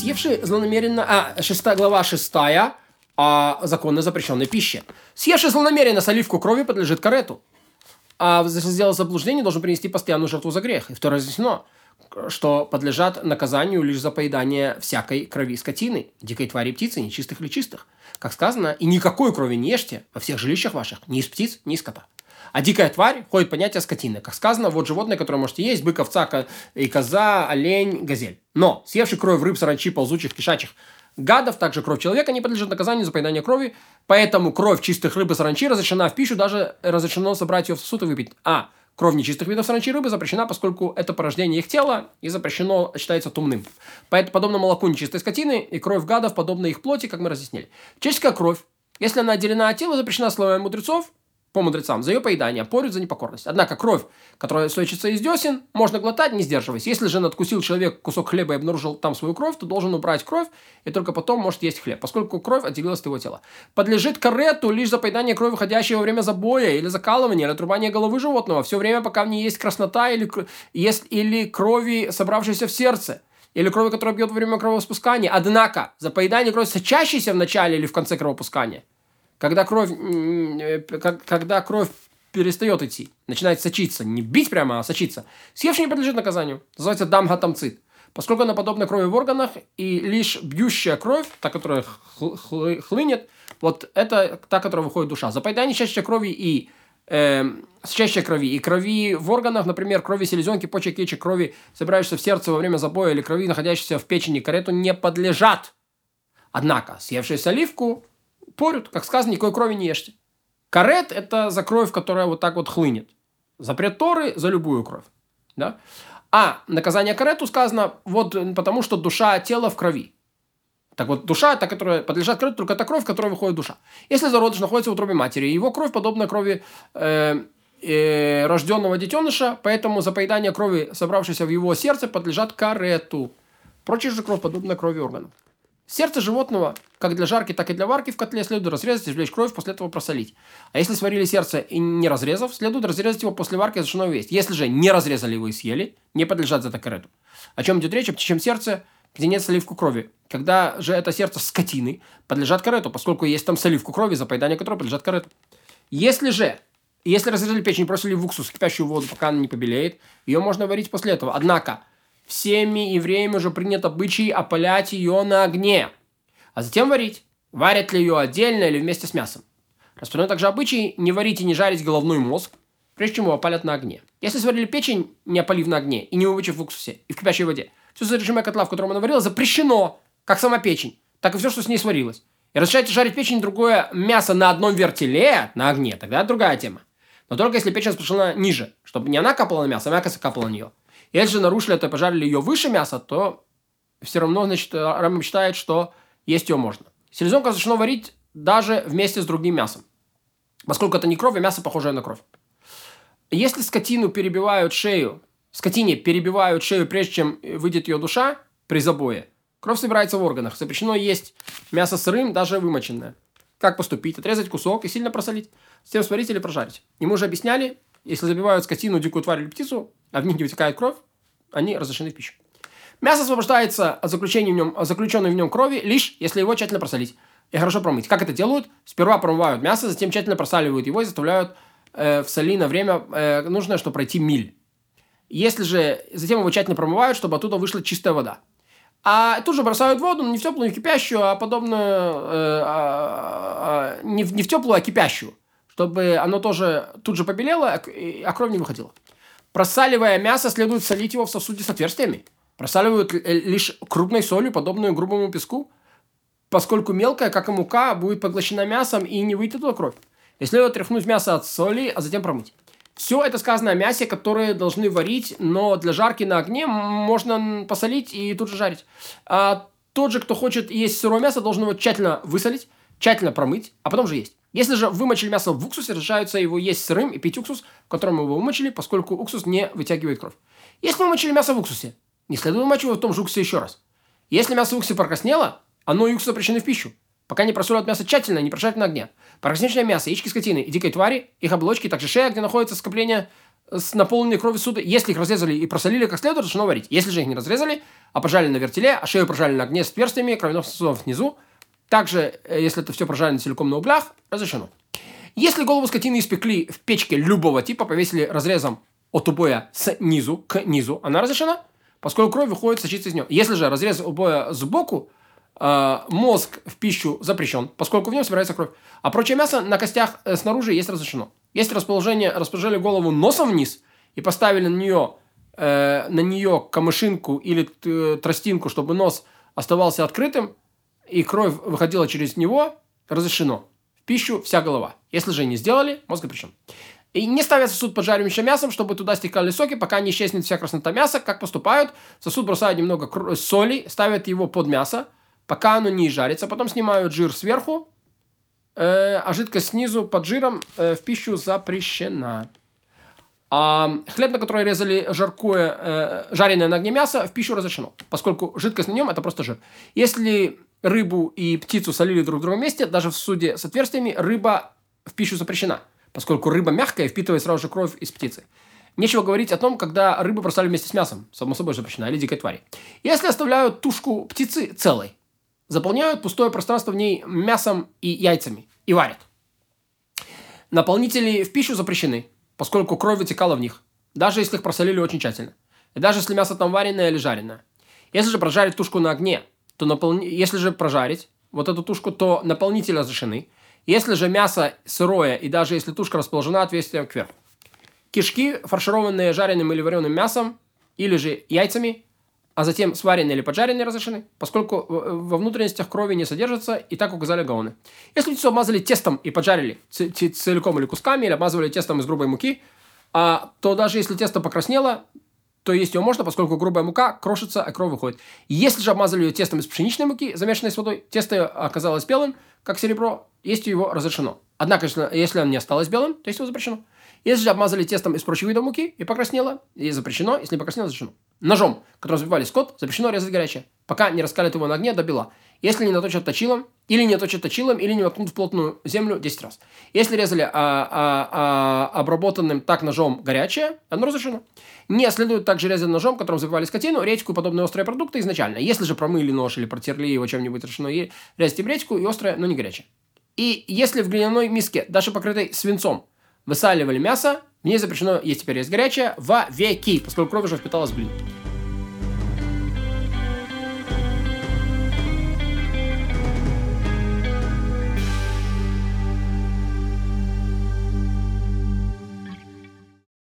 Съевший злонамеренно... А, шестая глава шестая о законно запрещенной пище. Съевший злонамеренно соливку крови подлежит карету. А сделал заблуждение, должен принести постоянную жертву за грех. И второе разъяснено, что подлежат наказанию лишь за поедание всякой крови скотины, дикой твари птицы, нечистых или чистых. Как сказано, и никакой крови не ешьте во всех жилищах ваших, ни из птиц, ни из скота. А дикая тварь входит понятие скотины. Как сказано, вот животное, которое можете есть, бык, овца и коза, олень, газель. Но съевший кровь рыб, саранчи, ползучих, кишачих, гадов, также кровь человека не подлежит наказанию за поедание крови, поэтому кровь чистых рыб и саранчи разрешена в пищу, даже разрешено собрать ее в сосуд и выпить. А кровь нечистых видов саранчи рыбы запрещена, поскольку это порождение их тела и запрещено, считается тумным. Поэтому подобно молоку нечистой скотины и кровь гадов подобно их плоти, как мы разъяснили. Человеческая кровь, если она отделена от тела, запрещена словами мудрецов, по мудрецам за ее поедание, порют за непокорность. Однако кровь, которая сочится из десен, можно глотать, не сдерживаясь. Если же надкусил человек кусок хлеба и обнаружил там свою кровь, то должен убрать кровь и только потом может есть хлеб, поскольку кровь отделилась от его тела. Подлежит карету лишь за поедание крови, выходящей во время забоя или закалывания, или отрубания головы животного, все время, пока в ней есть краснота или, есть, или крови, собравшейся в сердце или крови, которая бьет во время кровоспускания. Однако, за поедание крови, сочащейся в начале или в конце кровопускания – когда кровь, э, когда кровь перестает идти, начинает сочиться, не бить прямо, а сочиться, съевший не подлежит наказанию. Называется дамгатамцит. Поскольку она подобна крови в органах, и лишь бьющая кровь, та, которая хлынет, вот это та, которая выходит душа. За поедание чаще крови и э, чаще крови и крови в органах, например, крови селезенки, почек, яичек, крови, собирающейся в сердце во время забоя или крови, находящейся в печени, карету, не подлежат. Однако, съевший оливку, порют, как сказано, никакой крови не ешьте. Карет – это за кровь, которая вот так вот хлынет. Запрет Торы за любую кровь. Да? А наказание карету сказано вот потому, что душа тела в крови. Так вот, душа, та, которая подлежит карету, только та кровь, в которой выходит душа. Если зародыш находится в утробе матери, его кровь подобна крови э, э, рожденного детеныша, поэтому за поедание крови, собравшейся в его сердце, подлежат карету. Прочая же кровь подобна крови органов. Сердце животного, как для жарки, так и для варки в котле, следует разрезать, извлечь кровь, после этого просолить. А если сварили сердце и не разрезав, следует разрезать его после варки и зашено есть. Если же не разрезали его и съели, не подлежат за такарету. О чем идет речь? О птичьем сердце, где нет соливку крови. Когда же это сердце скотины, подлежат карету, поскольку есть там соливку крови, за поедание которой подлежат карету. Если же если разрезали печень, бросили в уксус, кипящую воду, пока она не побелеет, ее можно варить после этого. Однако, всеми евреями уже принят обычай опалять ее на огне, а затем варить. Варят ли ее отдельно или вместе с мясом. Распространен также обычай не варить и не жарить головной мозг, прежде чем его опалят на огне. Если сварили печень, не опалив на огне и не вымочив в уксусе и в кипящей воде, все содержимое котла, в котором она варила, запрещено, как сама печень, так и все, что с ней сварилось. И разрешаете жарить печень другое мясо на одном вертеле, на огне, тогда другая тема. Но только если печень спрашена ниже, чтобы не она капала на мясо, а мясо капало на нее. Если же нарушили это и пожарили ее выше мяса, то все равно, значит, Рамбам считает, что есть ее можно. Селезенку разрешено варить даже вместе с другим мясом. Поскольку это не кровь, а мясо похожее на кровь. Если скотину перебивают шею, скотине перебивают шею, прежде чем выйдет ее душа при забое, кровь собирается в органах. Запрещено есть мясо сырым, даже вымоченное. Как поступить? Отрезать кусок и сильно просолить. Затем сварить или прожарить. И мы уже объясняли, если забивают скотину, дикую тварь или птицу, а в них не вытекает кровь, они разрешены в пищу. Мясо освобождается от, заключения в нем, заключенной в нем крови, лишь если его тщательно просолить и хорошо промыть. Как это делают? Сперва промывают мясо, затем тщательно просаливают его и заставляют э, в соли на время э, нужное, чтобы пройти миль. Если же затем его тщательно промывают, чтобы оттуда вышла чистая вода. А тут же бросают воду, но не в теплую, не кипящую, а подобно... Э, а, а, не, в, не в теплую, а кипящую. Чтобы оно тоже тут же побелело, а, а кровь не выходила. Просаливая мясо, следует солить его в сосуде с отверстиями. Просаливают лишь крупной солью, подобную грубому песку, поскольку мелкая, как и мука, будет поглощена мясом и не выйдет туда кровь. И следует тряхнуть мясо от соли, а затем промыть. Все это сказано о мясе, которые должны варить, но для жарки на огне можно посолить и тут же жарить. А тот же, кто хочет есть сырое мясо, должен его тщательно высолить, тщательно промыть, а потом же есть. Если же вымочили мясо в уксусе, разрешается его есть сырым и пить уксус, в котором его вымочили, поскольку уксус не вытягивает кровь. Если вымочили мясо в уксусе, не следует вымочить его в том же уксусе еще раз. Если мясо в уксусе прокраснело, оно и уксус запрещены в пищу, пока не просолят мясо тщательно, не прожарят на огне. Прокрасневшее мясо, яички скотины и дикой твари, их оболочки, также шея, где находится скопление с наполненной кровью суды, если их разрезали и просолили как следует, разрешено варить. Если же их не разрезали, а пожарили на вертеле, а шею прожарили на огне с отверстиями кровяных сосудов внизу. Также, э, если это все прожарено целиком на углях, разрешено. Если голову скотины испекли в печке любого типа, повесили разрезом от убоя снизу к низу, она разрешена, поскольку кровь выходит сочиться из нее. Если же разрез убоя сбоку, э, мозг в пищу запрещен, поскольку в нем собирается кровь. А прочее мясо на костях э, снаружи есть разрешено. Если расположение, расположили голову носом вниз и поставили на нее, э, на нее камышинку или тростинку, чтобы нос оставался открытым, и кровь выходила через него, разрешено. В пищу вся голова. Если же не сделали, мозг запрещен. И не ставят сосуд под жарящим мясом, чтобы туда стекали соки, пока не исчезнет вся краснота мяса. Как поступают? В сосуд бросают немного соли, ставят его под мясо, пока оно не жарится. Потом снимают жир сверху, э, а жидкость снизу под жиром э, в пищу запрещена. А хлеб, на который резали жаркое, э, жареное на огне мясо, в пищу разрешено, поскольку жидкость на нем – это просто жир. Если рыбу и птицу солили друг в другом месте, даже в суде с отверстиями, рыба в пищу запрещена, поскольку рыба мягкая впитывает сразу же кровь из птицы. Нечего говорить о том, когда рыбу бросали вместе с мясом, само собой запрещена, или дикой твари. Если оставляют тушку птицы целой, заполняют пустое пространство в ней мясом и яйцами и варят. Наполнители в пищу запрещены, поскольку кровь вытекала в них, даже если их просолили очень тщательно. И даже если мясо там вареное или жареное. Если же прожарить тушку на огне, то наполни... если же прожарить вот эту тушку, то наполнители разрешены. Если же мясо сырое, и даже если тушка расположена отверстием кверху. Кишки, фаршированные жареным или вареным мясом, или же яйцами, а затем сваренные или поджаренные разрешены, поскольку во внутренностях крови не содержится, и так указали гаоны. Если птицу обмазали тестом и поджарили целиком или кусками, или обмазывали тестом из грубой муки, а, то даже если тесто покраснело, то есть ее можно, поскольку грубая мука крошится, а кровь выходит. Если же обмазали ее тестом из пшеничной муки, замешанной с водой, тесто оказалось белым, как серебро, есть его разрешено. Однако, если, оно не осталось белым, то есть его запрещено. Если же обмазали тестом из прочих видов муки и покраснело, и запрещено, если не покраснело, разрешено. Ножом, которым взбивали скот, запрещено резать горячее, пока не раскалят его на огне до бела. Если не наточат точилом, или не точат точилом, или не воткнут в плотную землю 10 раз. Если резали а, а, а, обработанным так ножом горячее, оно разрешено. Не следует также резать ножом, которым забивали скотину, редьку и подобные острые продукты изначально. Если же промыли нож или протерли его чем-нибудь разрешено, и резать им редьку и острое, но не горячее. И если в глиняной миске, даже покрытой свинцом, высаливали мясо, в ней запрещено есть теперь есть горячее во веки, поскольку кровь уже впиталась в глину.